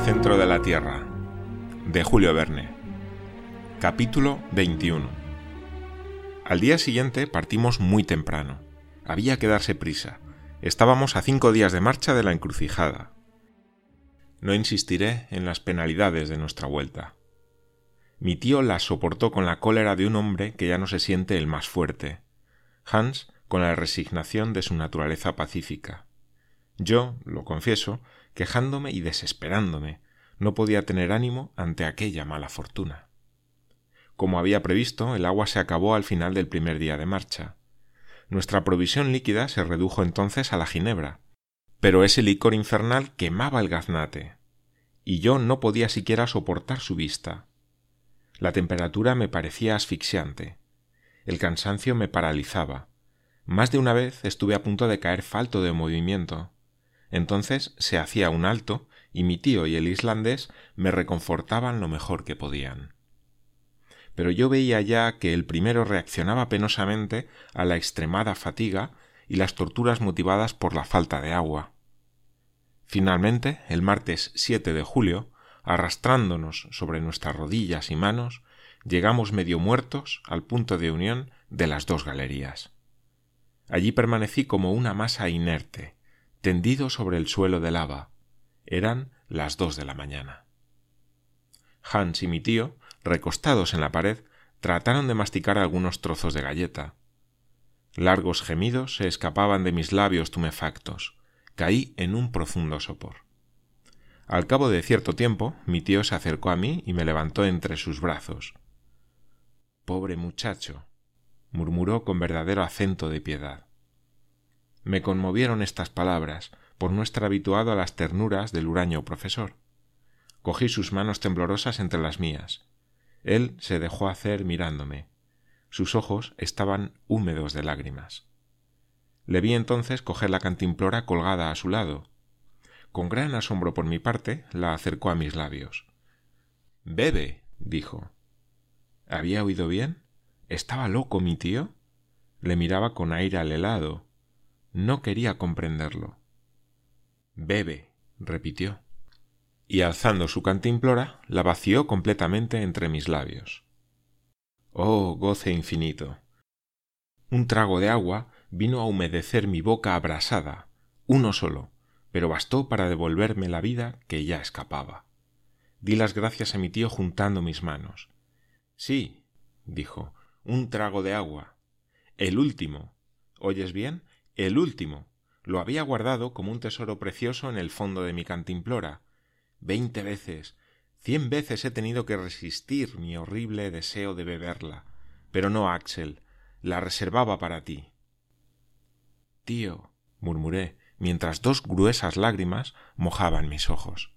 Centro de la Tierra, de Julio Verne. Capítulo 21. Al día siguiente partimos muy temprano. Había que darse prisa. Estábamos a cinco días de marcha de la encrucijada. No insistiré en las penalidades de nuestra vuelta. Mi tío las soportó con la cólera de un hombre que ya no se siente el más fuerte. Hans con la resignación de su naturaleza pacífica. Yo, lo confieso, quejándome y desesperándome, no podía tener ánimo ante aquella mala fortuna. Como había previsto, el agua se acabó al final del primer día de marcha. Nuestra provisión líquida se redujo entonces a la ginebra, pero ese licor infernal quemaba el gaznate, y yo no podía siquiera soportar su vista. La temperatura me parecía asfixiante, el cansancio me paralizaba. Más de una vez estuve a punto de caer falto de movimiento, entonces se hacía un alto y mi tío y el islandés me reconfortaban lo mejor que podían. Pero yo veía ya que el primero reaccionaba penosamente a la extremada fatiga y las torturas motivadas por la falta de agua. Finalmente, el martes 7 de julio, arrastrándonos sobre nuestras rodillas y manos, llegamos medio muertos al punto de unión de las dos galerías. Allí permanecí como una masa inerte, tendido sobre el suelo de lava. Eran las dos de la mañana. Hans y mi tío, recostados en la pared, trataron de masticar algunos trozos de galleta. Largos gemidos se escapaban de mis labios tumefactos. Caí en un profundo sopor. Al cabo de cierto tiempo, mi tío se acercó a mí y me levantó entre sus brazos. Pobre muchacho, murmuró con verdadero acento de piedad. Me conmovieron estas palabras, por no estar habituado a las ternuras del huraño profesor. Cogí sus manos temblorosas entre las mías. Él se dejó hacer mirándome. Sus ojos estaban húmedos de lágrimas. Le vi entonces coger la cantimplora colgada a su lado. Con gran asombro por mi parte, la acercó a mis labios. Bebe, dijo. ¿Había oído bien? ¿Estaba loco mi tío? Le miraba con aire al helado, no quería comprenderlo. Bebe, repitió. Y alzando su cantimplora, la vació completamente entre mis labios. Oh, goce infinito. Un trago de agua vino a humedecer mi boca abrasada, uno solo, pero bastó para devolverme la vida que ya escapaba. Di las gracias a mi tío juntando mis manos. Sí, dijo, un trago de agua. El último. ¿Oyes bien? El último. Lo había guardado como un tesoro precioso en el fondo de mi cantimplora. Veinte veces, cien veces he tenido que resistir mi horrible deseo de beberla. Pero no, Axel, la reservaba para ti. Tío, murmuré, mientras dos gruesas lágrimas mojaban mis ojos.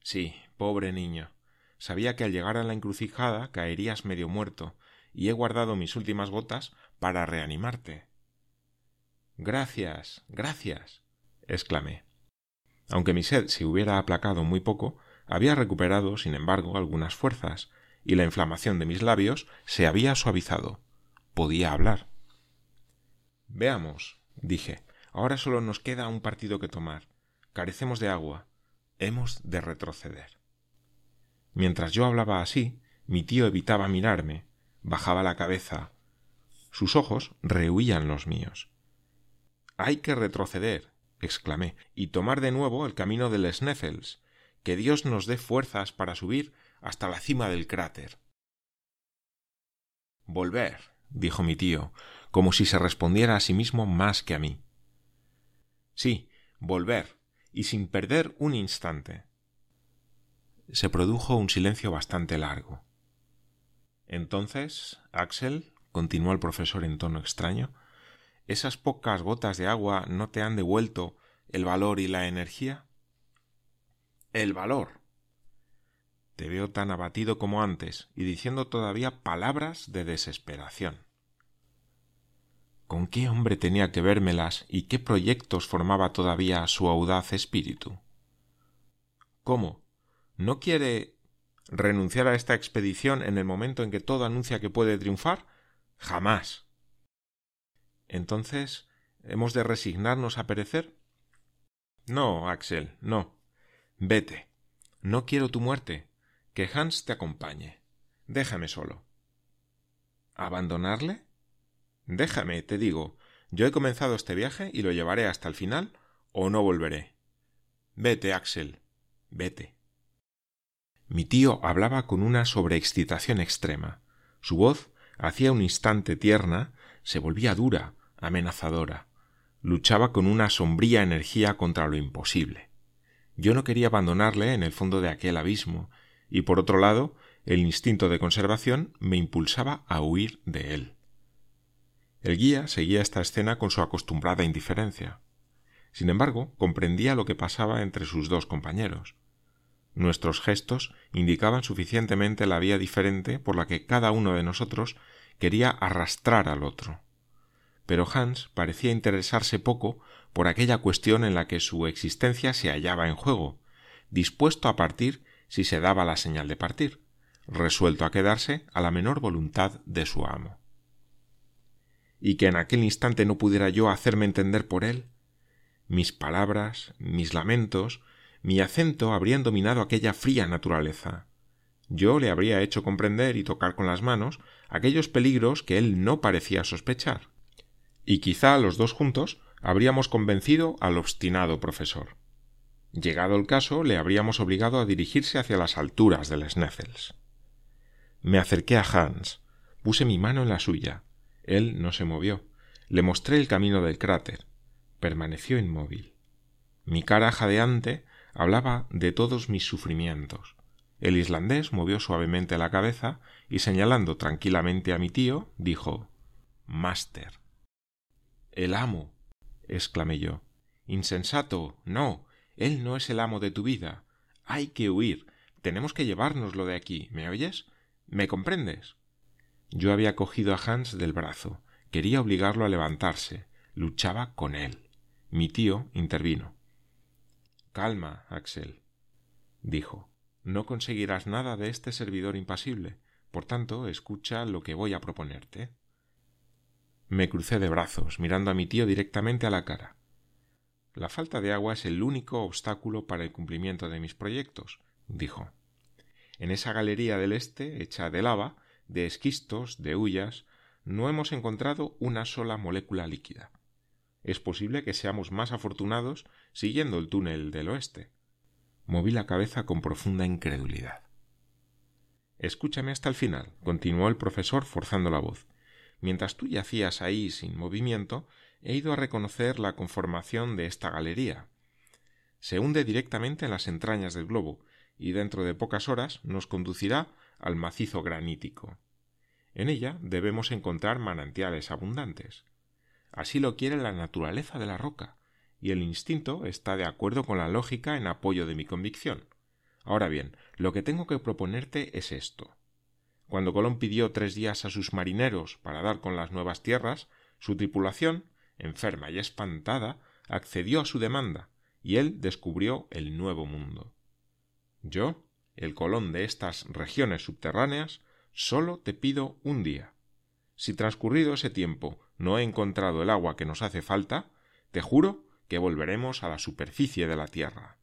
Sí, pobre niño. Sabía que al llegar a la encrucijada caerías medio muerto, y he guardado mis últimas gotas para reanimarte. Gracias, gracias. exclamé. Aunque mi sed se hubiera aplacado muy poco, había recuperado, sin embargo, algunas fuerzas, y la inflamación de mis labios se había suavizado. Podía hablar. Veamos, dije, ahora solo nos queda un partido que tomar. Carecemos de agua. Hemos de retroceder. Mientras yo hablaba así, mi tío evitaba mirarme, bajaba la cabeza. Sus ojos rehuían los míos. Hay que retroceder, exclamé, y tomar de nuevo el camino del Sneffels. Que Dios nos dé fuerzas para subir hasta la cima del cráter. Volver, dijo mi tío, como si se respondiera a sí mismo más que a mí. Sí, volver, y sin perder un instante. Se produjo un silencio bastante largo. Entonces, Axel, continuó el profesor en tono extraño, esas pocas gotas de agua no te han devuelto el valor y la energía? El valor. Te veo tan abatido como antes y diciendo todavía palabras de desesperación. ¿Con qué hombre tenía que vérmelas y qué proyectos formaba todavía su audaz espíritu? ¿Cómo? ¿No quiere renunciar a esta expedición en el momento en que todo anuncia que puede triunfar? Jamás. Entonces, ¿hemos de resignarnos a perecer? No, Axel, no. Vete. No quiero tu muerte. Que Hans te acompañe. Déjame solo. ¿Abandonarle? Déjame, te digo. Yo he comenzado este viaje y lo llevaré hasta el final o no volveré. Vete, Axel. Vete. Mi tío hablaba con una sobreexcitación extrema. Su voz, hacía un instante tierna, se volvía dura, amenazadora. Luchaba con una sombría energía contra lo imposible. Yo no quería abandonarle en el fondo de aquel abismo, y por otro lado, el instinto de conservación me impulsaba a huir de él. El guía seguía esta escena con su acostumbrada indiferencia. Sin embargo, comprendía lo que pasaba entre sus dos compañeros. Nuestros gestos indicaban suficientemente la vía diferente por la que cada uno de nosotros quería arrastrar al otro. Pero Hans parecía interesarse poco por aquella cuestión en la que su existencia se hallaba en juego, dispuesto a partir si se daba la señal de partir, resuelto a quedarse a la menor voluntad de su amo. Y que en aquel instante no pudiera yo hacerme entender por él, mis palabras, mis lamentos, mi acento habrían dominado aquella fría naturaleza. Yo le habría hecho comprender y tocar con las manos aquellos peligros que él no parecía sospechar. Y quizá los dos juntos habríamos convencido al obstinado profesor. Llegado el caso, le habríamos obligado a dirigirse hacia las alturas del Sneffels. Me acerqué a Hans, puse mi mano en la suya. Él no se movió. Le mostré el camino del cráter. Permaneció inmóvil. Mi cara jadeante hablaba de todos mis sufrimientos. El islandés movió suavemente la cabeza y señalando tranquilamente a mi tío, dijo Máster. El amo. exclamé yo. Insensato. No. Él no es el amo de tu vida. Hay que huir. Tenemos que llevárnoslo de aquí. ¿Me oyes? ¿Me comprendes? Yo había cogido a Hans del brazo. Quería obligarlo a levantarse. Luchaba con él. Mi tío intervino. Calma, Axel, dijo. No conseguirás nada de este servidor impasible. Por tanto, escucha lo que voy a proponerte. Me crucé de brazos, mirando a mi tío directamente a la cara. La falta de agua es el único obstáculo para el cumplimiento de mis proyectos, dijo. En esa galería del este, hecha de lava, de esquistos, de hullas, no hemos encontrado una sola molécula líquida es posible que seamos más afortunados siguiendo el túnel del oeste. Moví la cabeza con profunda incredulidad. Escúchame hasta el final, continuó el profesor forzando la voz. Mientras tú yacías ahí sin movimiento, he ido a reconocer la conformación de esta galería. Se hunde directamente en las entrañas del globo, y dentro de pocas horas nos conducirá al macizo granítico. En ella debemos encontrar manantiales abundantes. Así lo quiere la naturaleza de la roca, y el instinto está de acuerdo con la lógica en apoyo de mi convicción. Ahora bien, lo que tengo que proponerte es esto. Cuando Colón pidió tres días a sus marineros para dar con las nuevas tierras, su tripulación, enferma y espantada, accedió a su demanda, y él descubrió el nuevo mundo. Yo, el Colón de estas regiones subterráneas, sólo te pido un día. Si transcurrido ese tiempo no he encontrado el agua que nos hace falta, te juro que volveremos a la superficie de la tierra.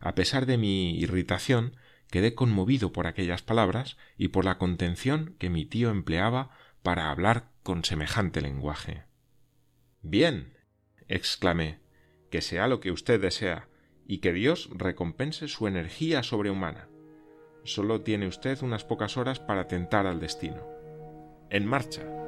A pesar de mi irritación, quedé conmovido por aquellas palabras y por la contención que mi tío empleaba para hablar con semejante lenguaje. Bien, exclamé, que sea lo que usted desea, y que Dios recompense su energía sobrehumana. Solo tiene usted unas pocas horas para tentar al destino. En marcha.